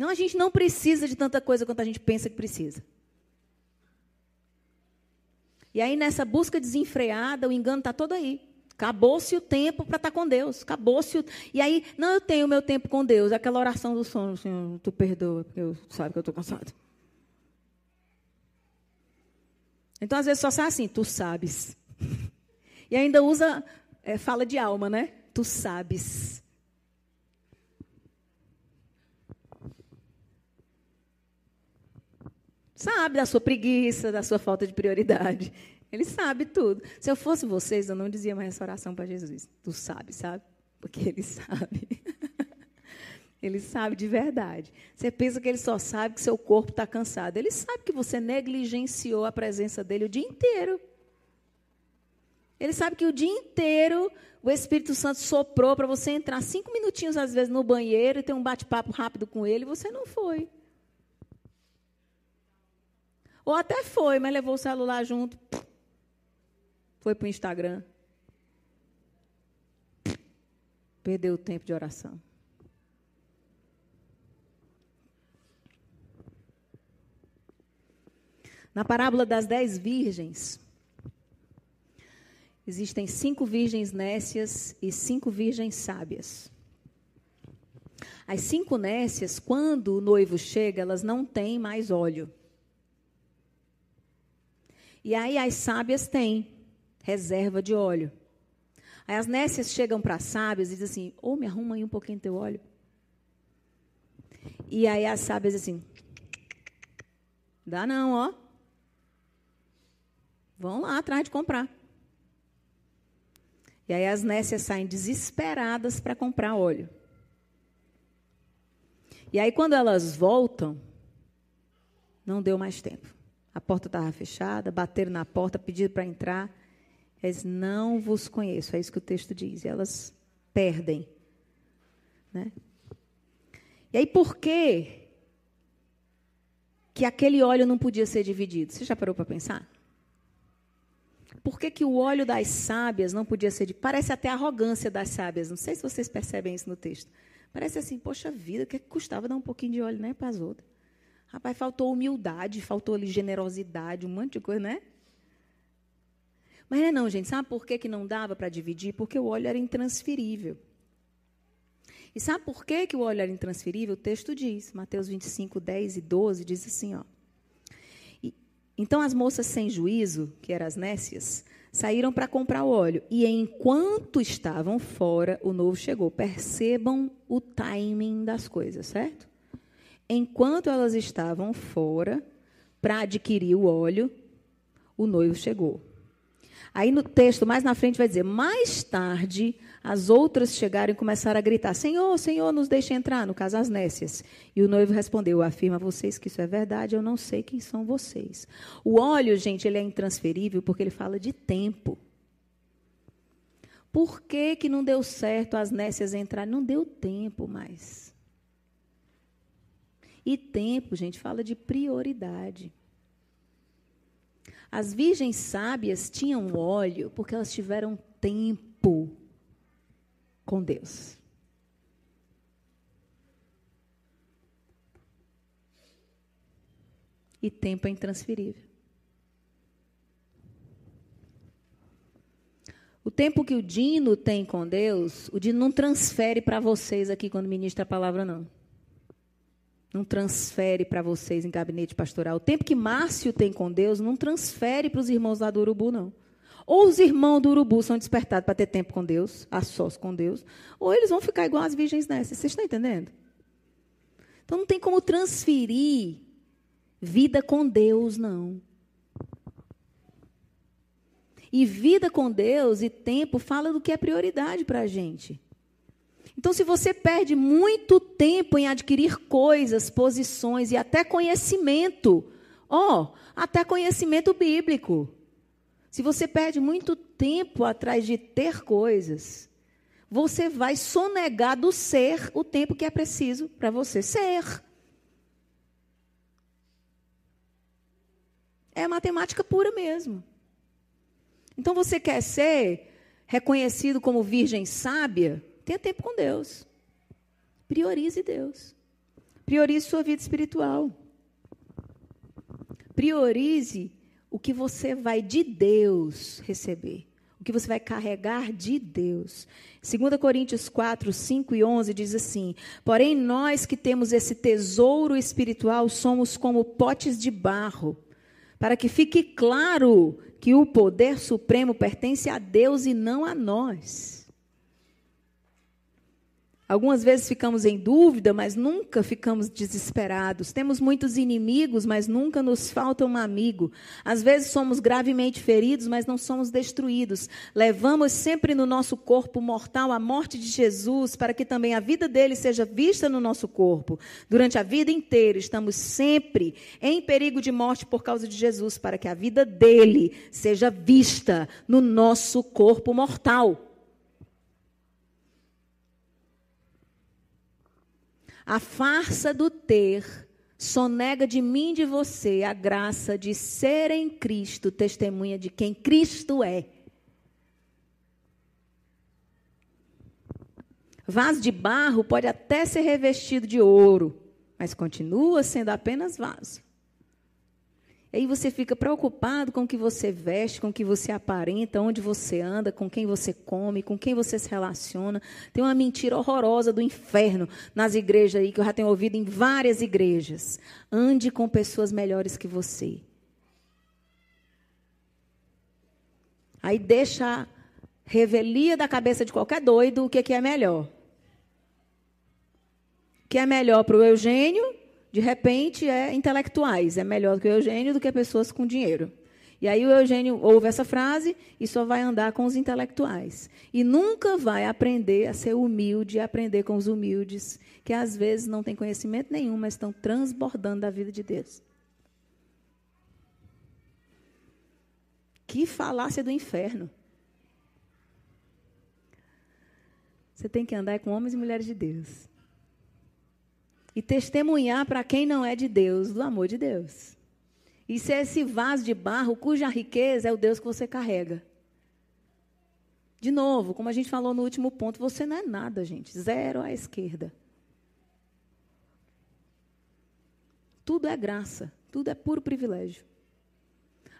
Não, a gente não precisa de tanta coisa quanto a gente pensa que precisa. E aí, nessa busca desenfreada, o engano está todo aí. Acabou-se o tempo para estar tá com Deus. Acabou-se o... E aí, não, eu tenho o meu tempo com Deus. Aquela oração do sono, Senhor, tu perdoa, porque eu sabe que eu estou cansado. Então, às vezes, só sai assim, tu sabes. E ainda usa, é, fala de alma, né? Tu sabes. Sabe da sua preguiça, da sua falta de prioridade. Ele sabe tudo. Se eu fosse vocês, eu não dizia mais essa oração para Jesus. Tu sabe, sabe? Porque ele sabe. ele sabe de verdade. Você pensa que ele só sabe que seu corpo está cansado. Ele sabe que você negligenciou a presença dele o dia inteiro. Ele sabe que o dia inteiro o Espírito Santo soprou para você entrar cinco minutinhos, às vezes, no banheiro e ter um bate-papo rápido com ele, e você não foi. Ou até foi, mas levou o celular junto. Foi para o Instagram. Perdeu o tempo de oração. Na parábola das dez virgens, existem cinco virgens nécias e cinco virgens sábias. As cinco nécias, quando o noivo chega, elas não têm mais óleo. E aí as sábias têm reserva de óleo. Aí as nécias chegam para as sábias e dizem assim: Ô, oh, me arruma aí um pouquinho teu óleo. E aí as sábias dizem assim: Dá não, ó. Vão lá atrás de comprar. E aí as nécias saem desesperadas para comprar óleo. E aí quando elas voltam, não deu mais tempo. A porta estava fechada, bateram na porta, pediram para entrar. Eles não vos conheço, é isso que o texto diz. E elas perdem. Né? E aí, por que, que aquele óleo não podia ser dividido? Você já parou para pensar? Por que, que o óleo das sábias não podia ser dividido? Parece até arrogância das sábias. Não sei se vocês percebem isso no texto. Parece assim, poxa vida, o que, é que custava dar um pouquinho de óleo né, para as outras? Rapaz, faltou humildade, faltou ali generosidade, um monte de coisa, né? Mas não é não, gente. Sabe por que, que não dava para dividir? Porque o óleo era intransferível. E sabe por que, que o óleo era intransferível? O texto diz, Mateus 25, 10 e 12, diz assim, ó. E, então as moças sem juízo, que eram as nécias, saíram para comprar óleo. E enquanto estavam fora, o novo chegou. Percebam o timing das coisas, certo? Enquanto elas estavam fora para adquirir o óleo, o noivo chegou. Aí no texto, mais na frente, vai dizer: mais tarde, as outras chegaram e começaram a gritar: Senhor, Senhor, nos deixe entrar, no caso as nécias. E o noivo respondeu: Afirma vocês que isso é verdade, eu não sei quem são vocês. O óleo, gente, ele é intransferível porque ele fala de tempo. Por que, que não deu certo as nécias entrar? Não deu tempo mais. E tempo, gente, fala de prioridade. As virgens sábias tinham óleo porque elas tiveram tempo com Deus. E tempo é intransferível. O tempo que o Dino tem com Deus, o Dino não transfere para vocês aqui quando ministra a palavra, não não transfere para vocês em gabinete pastoral. O tempo que Márcio tem com Deus não transfere para os irmãos lá do Urubu, não. Ou os irmãos do Urubu são despertados para ter tempo com Deus, a sós com Deus, ou eles vão ficar igual as virgens nessas. Vocês estão entendendo? Então não tem como transferir vida com Deus, não. E vida com Deus e tempo fala do que é prioridade para a gente. Então, se você perde muito tempo em adquirir coisas, posições e até conhecimento, ó, oh, até conhecimento bíblico. Se você perde muito tempo atrás de ter coisas, você vai sonegar do ser o tempo que é preciso para você ser. É matemática pura mesmo. Então você quer ser reconhecido como virgem sábia? Tenha tempo com Deus. Priorize Deus. Priorize sua vida espiritual. Priorize o que você vai de Deus receber, o que você vai carregar de Deus. 2 Coríntios 4, 5 e 11 diz assim: Porém, nós que temos esse tesouro espiritual somos como potes de barro, para que fique claro que o poder supremo pertence a Deus e não a nós. Algumas vezes ficamos em dúvida, mas nunca ficamos desesperados. Temos muitos inimigos, mas nunca nos falta um amigo. Às vezes somos gravemente feridos, mas não somos destruídos. Levamos sempre no nosso corpo mortal a morte de Jesus, para que também a vida dele seja vista no nosso corpo. Durante a vida inteira, estamos sempre em perigo de morte por causa de Jesus, para que a vida dele seja vista no nosso corpo mortal. A farsa do ter sonega de mim e de você a graça de ser em Cristo testemunha de quem Cristo é. Vaso de barro pode até ser revestido de ouro, mas continua sendo apenas vaso. Aí você fica preocupado com o que você veste, com o que você aparenta, onde você anda, com quem você come, com quem você se relaciona. Tem uma mentira horrorosa do inferno nas igrejas aí, que eu já tenho ouvido em várias igrejas. Ande com pessoas melhores que você. Aí deixa a revelia da cabeça de qualquer doido o que, que é melhor. O que é melhor para o Eugênio de repente, é intelectuais. É melhor do que o Eugênio do que pessoas com dinheiro. E aí o Eugênio ouve essa frase e só vai andar com os intelectuais. E nunca vai aprender a ser humilde, a aprender com os humildes, que às vezes não têm conhecimento nenhum, mas estão transbordando da vida de Deus. Que falácia do inferno. Você tem que andar com homens e mulheres de Deus e testemunhar para quem não é de Deus do amor de Deus. E ser esse vaso de barro cuja riqueza é o Deus que você carrega. De novo, como a gente falou no último ponto, você não é nada, gente. Zero à esquerda. Tudo é graça, tudo é puro privilégio.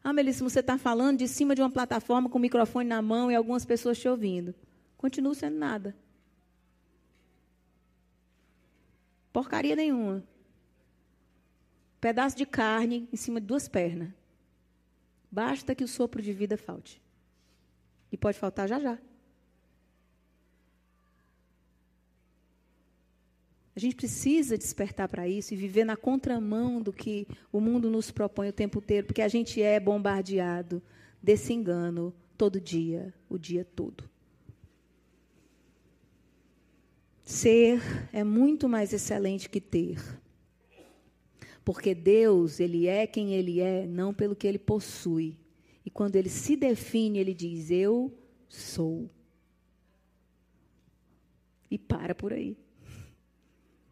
Ah, Melissa, você está falando de cima de uma plataforma com o microfone na mão e algumas pessoas te ouvindo. Continua sendo nada. Porcaria nenhuma. Pedaço de carne em cima de duas pernas. Basta que o sopro de vida falte. E pode faltar já já. A gente precisa despertar para isso e viver na contramão do que o mundo nos propõe o tempo inteiro, porque a gente é bombardeado desse engano todo dia, o dia todo. Ser é muito mais excelente que ter. Porque Deus, ele é quem ele é, não pelo que ele possui. E quando ele se define, ele diz: Eu sou. E para por aí.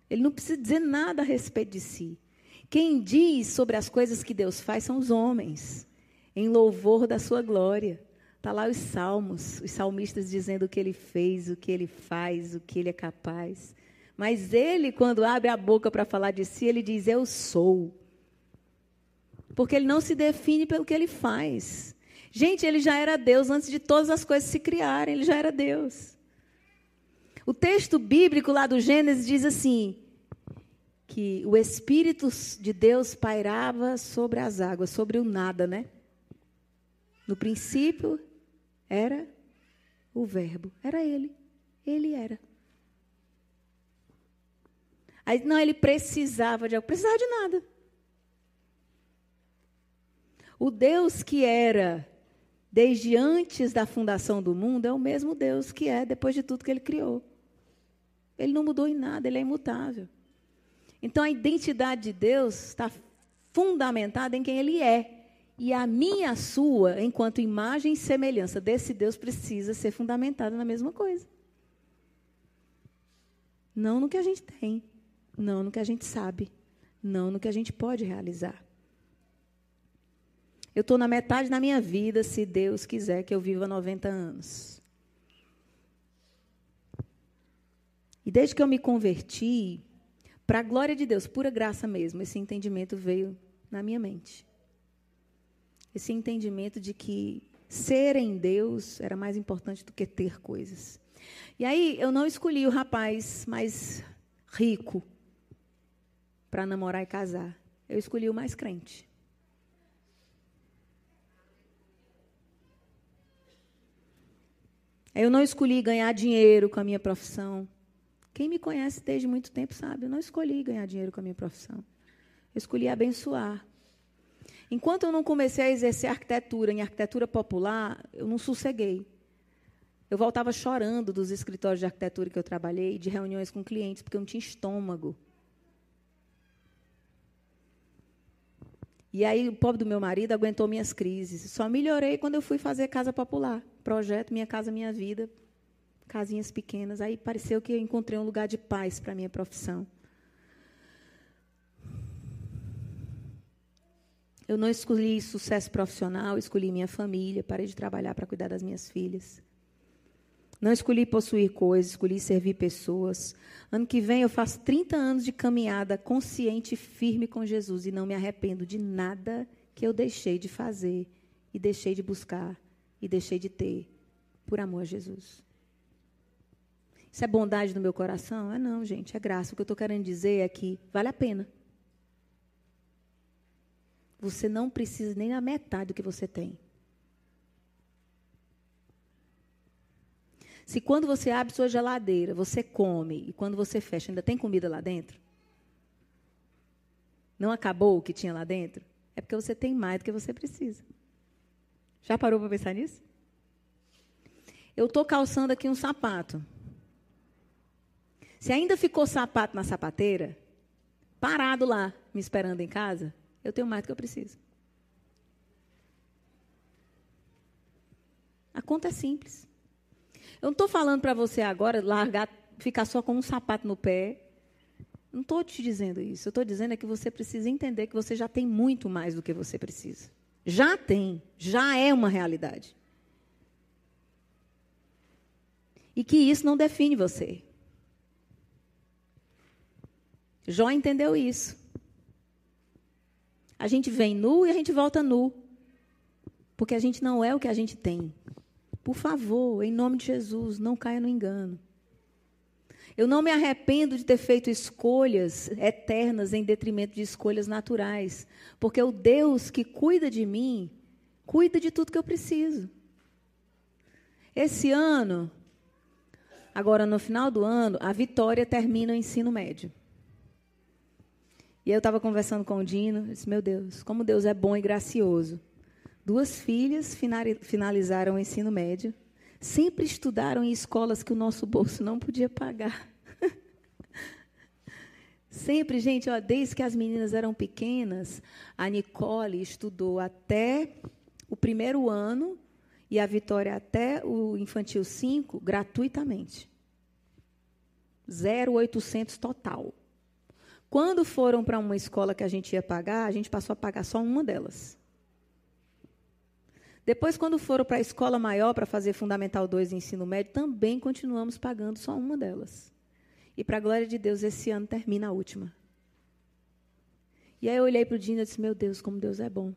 Ele não precisa dizer nada a respeito de si. Quem diz sobre as coisas que Deus faz são os homens, em louvor da sua glória. Está lá os salmos, os salmistas dizendo o que ele fez, o que ele faz, o que ele é capaz. Mas ele, quando abre a boca para falar de si, ele diz: Eu sou. Porque ele não se define pelo que ele faz. Gente, ele já era Deus antes de todas as coisas se criarem, ele já era Deus. O texto bíblico lá do Gênesis diz assim: que o Espírito de Deus pairava sobre as águas, sobre o nada, né? No princípio era o Verbo, era Ele. Ele era. Aí, não, ele precisava de algo. Precisava de nada. O Deus que era desde antes da fundação do mundo é o mesmo Deus que é depois de tudo que ele criou. Ele não mudou em nada, ele é imutável. Então a identidade de Deus está fundamentada em quem ele é. E a minha, a sua, enquanto imagem e semelhança desse Deus, precisa ser fundamentada na mesma coisa. Não no que a gente tem, não no que a gente sabe, não no que a gente pode realizar. Eu estou na metade da minha vida, se Deus quiser que eu viva 90 anos. E desde que eu me converti, para a glória de Deus, pura graça mesmo, esse entendimento veio na minha mente. Esse entendimento de que ser em Deus era mais importante do que ter coisas. E aí eu não escolhi o rapaz mais rico para namorar e casar. Eu escolhi o mais crente. Eu não escolhi ganhar dinheiro com a minha profissão. Quem me conhece desde muito tempo sabe, eu não escolhi ganhar dinheiro com a minha profissão. Eu escolhi abençoar. Enquanto eu não comecei a exercer arquitetura em arquitetura popular, eu não sosseguei. Eu voltava chorando dos escritórios de arquitetura que eu trabalhei, de reuniões com clientes, porque eu não tinha estômago. E aí o pobre do meu marido aguentou minhas crises. Só melhorei quando eu fui fazer casa popular, projeto Minha Casa Minha Vida, casinhas pequenas. Aí pareceu que eu encontrei um lugar de paz para minha profissão. Eu não escolhi sucesso profissional, escolhi minha família, parei de trabalhar para cuidar das minhas filhas. Não escolhi possuir coisas, escolhi servir pessoas. Ano que vem eu faço 30 anos de caminhada consciente e firme com Jesus e não me arrependo de nada que eu deixei de fazer e deixei de buscar e deixei de ter por amor a Jesus. Isso é bondade do meu coração? É não, gente, é graça. O que eu estou querendo dizer é que vale a pena. Você não precisa nem a metade do que você tem. Se quando você abre sua geladeira, você come e quando você fecha ainda tem comida lá dentro, não acabou o que tinha lá dentro, é porque você tem mais do que você precisa. Já parou para pensar nisso? Eu estou calçando aqui um sapato. Se ainda ficou sapato na sapateira, parado lá, me esperando em casa, eu tenho mais do que eu preciso. A conta é simples. Eu não estou falando para você agora largar, ficar só com um sapato no pé. Não estou te dizendo isso. Eu estou dizendo é que você precisa entender que você já tem muito mais do que você precisa. Já tem, já é uma realidade. E que isso não define você. Jó entendeu isso. A gente vem nu e a gente volta nu. Porque a gente não é o que a gente tem. Por favor, em nome de Jesus, não caia no engano. Eu não me arrependo de ter feito escolhas eternas em detrimento de escolhas naturais, porque o Deus que cuida de mim, cuida de tudo que eu preciso. Esse ano, agora no final do ano, a Vitória termina o ensino médio. E eu estava conversando com o Dino, disse, meu Deus, como Deus é bom e gracioso. Duas filhas finalizaram o ensino médio, sempre estudaram em escolas que o nosso bolso não podia pagar. sempre, gente, ó, desde que as meninas eram pequenas, a Nicole estudou até o primeiro ano e a Vitória até o infantil 5 gratuitamente. 0,800 total. Quando foram para uma escola que a gente ia pagar, a gente passou a pagar só uma delas. Depois, quando foram para a escola maior para fazer Fundamental 2 e ensino médio, também continuamos pagando só uma delas. E, para a glória de Deus, esse ano termina a última. E aí eu olhei para o Dino e disse: Meu Deus, como Deus é bom.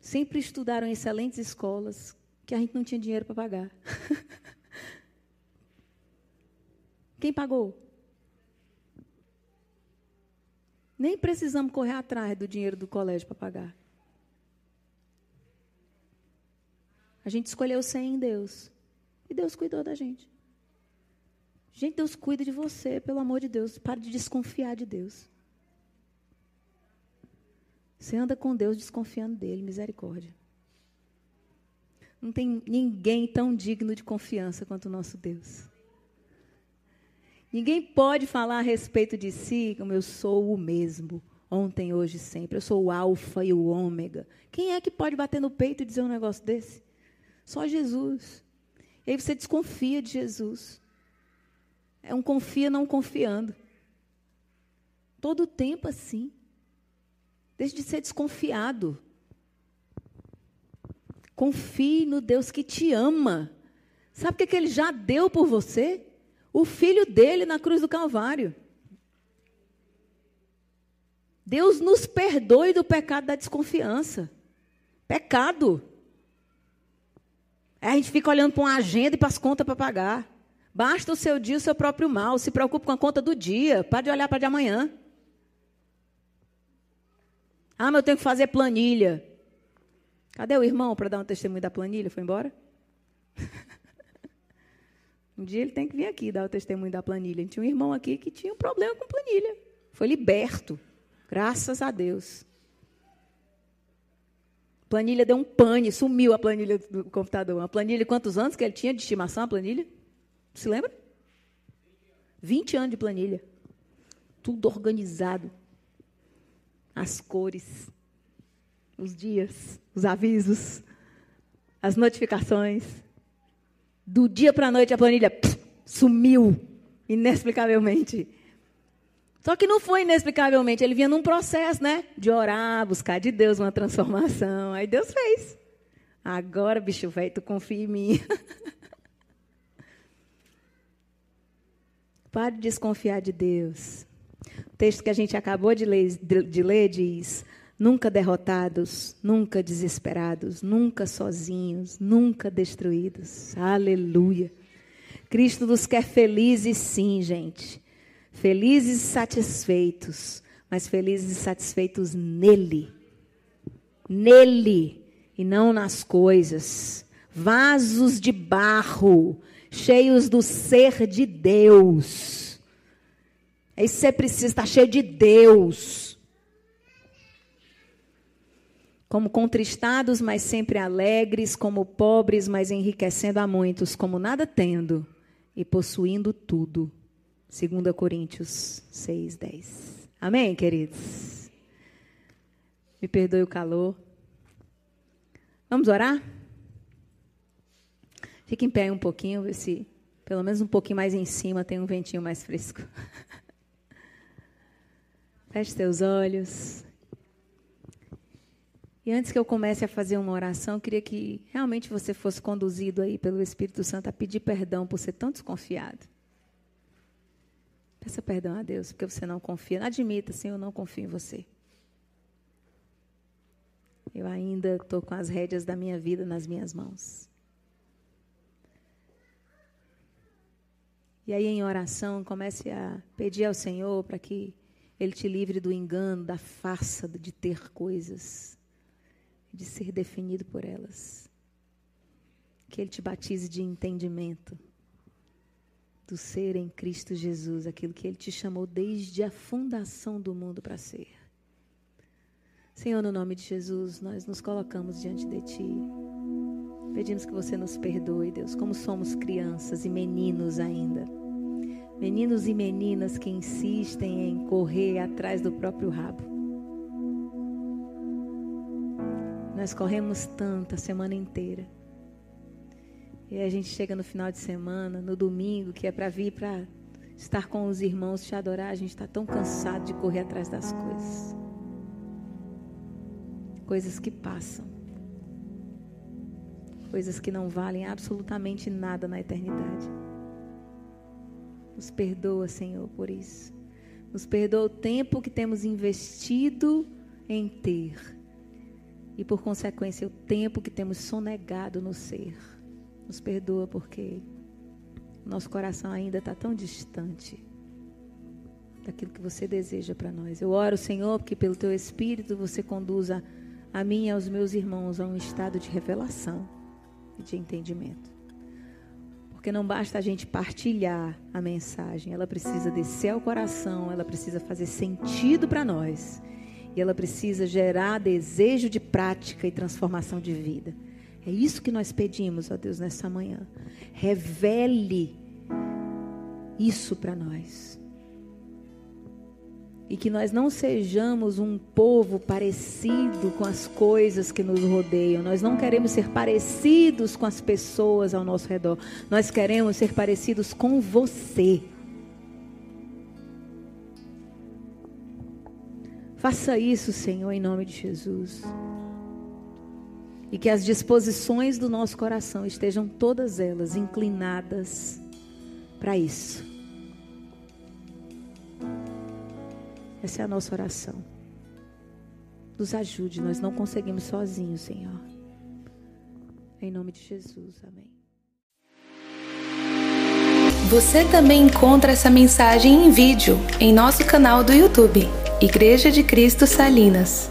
Sempre estudaram em excelentes escolas que a gente não tinha dinheiro para pagar. Quem pagou? Nem precisamos correr atrás do dinheiro do colégio para pagar. A gente escolheu ser em Deus. E Deus cuidou da gente. Gente, Deus cuida de você, pelo amor de Deus. Pare de desconfiar de Deus. Você anda com Deus desconfiando dele, misericórdia. Não tem ninguém tão digno de confiança quanto o nosso Deus. Ninguém pode falar a respeito de si como eu sou o mesmo, ontem, hoje, sempre. Eu sou o alfa e o ômega. Quem é que pode bater no peito e dizer um negócio desse? Só Jesus. E aí você desconfia de Jesus. É um confia não confiando. Todo o tempo assim. Deixe de ser desconfiado. Confie no Deus que te ama. Sabe o que, que ele já deu por você? O filho dele na cruz do Calvário. Deus nos perdoe do pecado da desconfiança. Pecado. a gente fica olhando para uma agenda e para as contas para pagar. Basta o seu dia, o seu próprio mal. Se preocupe com a conta do dia. Pare de olhar para de amanhã. Ah, mas eu tenho que fazer planilha. Cadê o irmão para dar um testemunho da planilha? Foi embora? um dia ele tem que vir aqui dar o testemunho da planilha. Tinha um irmão aqui que tinha um problema com planilha. Foi liberto. Graças a Deus. Planilha deu um pane, sumiu a planilha do computador. Uma planilha quantos anos que ele tinha de estimação, a planilha? Se lembra? 20 anos de planilha. Tudo organizado. As cores, os dias, os avisos, as notificações. Do dia para a noite a planilha sumiu inexplicavelmente. Só que não foi inexplicavelmente, ele vinha num processo, né? De orar, buscar de Deus uma transformação. Aí Deus fez. Agora, bicho velho, tu confia em mim. Pare de desconfiar de Deus. O texto que a gente acabou de ler, de, de ler diz: nunca derrotados, nunca desesperados, nunca sozinhos, nunca destruídos. Aleluia. Cristo nos quer felizes, sim, gente. Felizes e satisfeitos, mas felizes e satisfeitos nele. Nele e não nas coisas. Vasos de barro, cheios do ser de Deus. É isso que você precisa estar cheio de Deus. Como contristados, mas sempre alegres, como pobres, mas enriquecendo a muitos, como nada tendo e possuindo tudo 2 Coríntios 6, 10. Amém, queridos? Me perdoe o calor. Vamos orar? Fique em pé um pouquinho, ver se pelo menos um pouquinho mais em cima tem um ventinho mais fresco. Feche seus olhos. E antes que eu comece a fazer uma oração, queria que realmente você fosse conduzido aí pelo Espírito Santo a pedir perdão por ser tão desconfiado. Peça perdão a Deus, porque você não confia. Admita, Senhor, eu não confio em você. Eu ainda estou com as rédeas da minha vida nas minhas mãos. E aí, em oração, comece a pedir ao Senhor para que Ele te livre do engano, da farsa de ter coisas, de ser definido por elas. Que Ele te batize de entendimento do ser em Cristo Jesus, aquilo que Ele te chamou desde a fundação do mundo para ser. Senhor, no nome de Jesus, nós nos colocamos diante de Ti. Pedimos que você nos perdoe, Deus, como somos crianças e meninos ainda. Meninos e meninas que insistem em correr atrás do próprio rabo. Nós corremos tanto a semana inteira e a gente chega no final de semana, no domingo, que é para vir para estar com os irmãos, te adorar, a gente está tão cansado de correr atrás das coisas. Coisas que passam. Coisas que não valem absolutamente nada na eternidade. Nos perdoa, Senhor, por isso. Nos perdoa o tempo que temos investido em ter. E, por consequência, o tempo que temos sonegado no ser. Nos perdoa porque nosso coração ainda está tão distante daquilo que você deseja para nós. Eu oro, Senhor, que pelo teu Espírito você conduza a mim e aos meus irmãos a um estado de revelação e de entendimento. Porque não basta a gente partilhar a mensagem, ela precisa descer ao coração, ela precisa fazer sentido para nós. E ela precisa gerar desejo de prática e transformação de vida. É isso que nós pedimos, ó Deus, nessa manhã. Revele isso para nós. E que nós não sejamos um povo parecido com as coisas que nos rodeiam. Nós não queremos ser parecidos com as pessoas ao nosso redor. Nós queremos ser parecidos com você. Faça isso, Senhor, em nome de Jesus e que as disposições do nosso coração estejam todas elas inclinadas para isso. Essa é a nossa oração. Nos ajude, nós não conseguimos sozinhos, Senhor. Em nome de Jesus, amém. Você também encontra essa mensagem em vídeo em nosso canal do YouTube, Igreja de Cristo Salinas.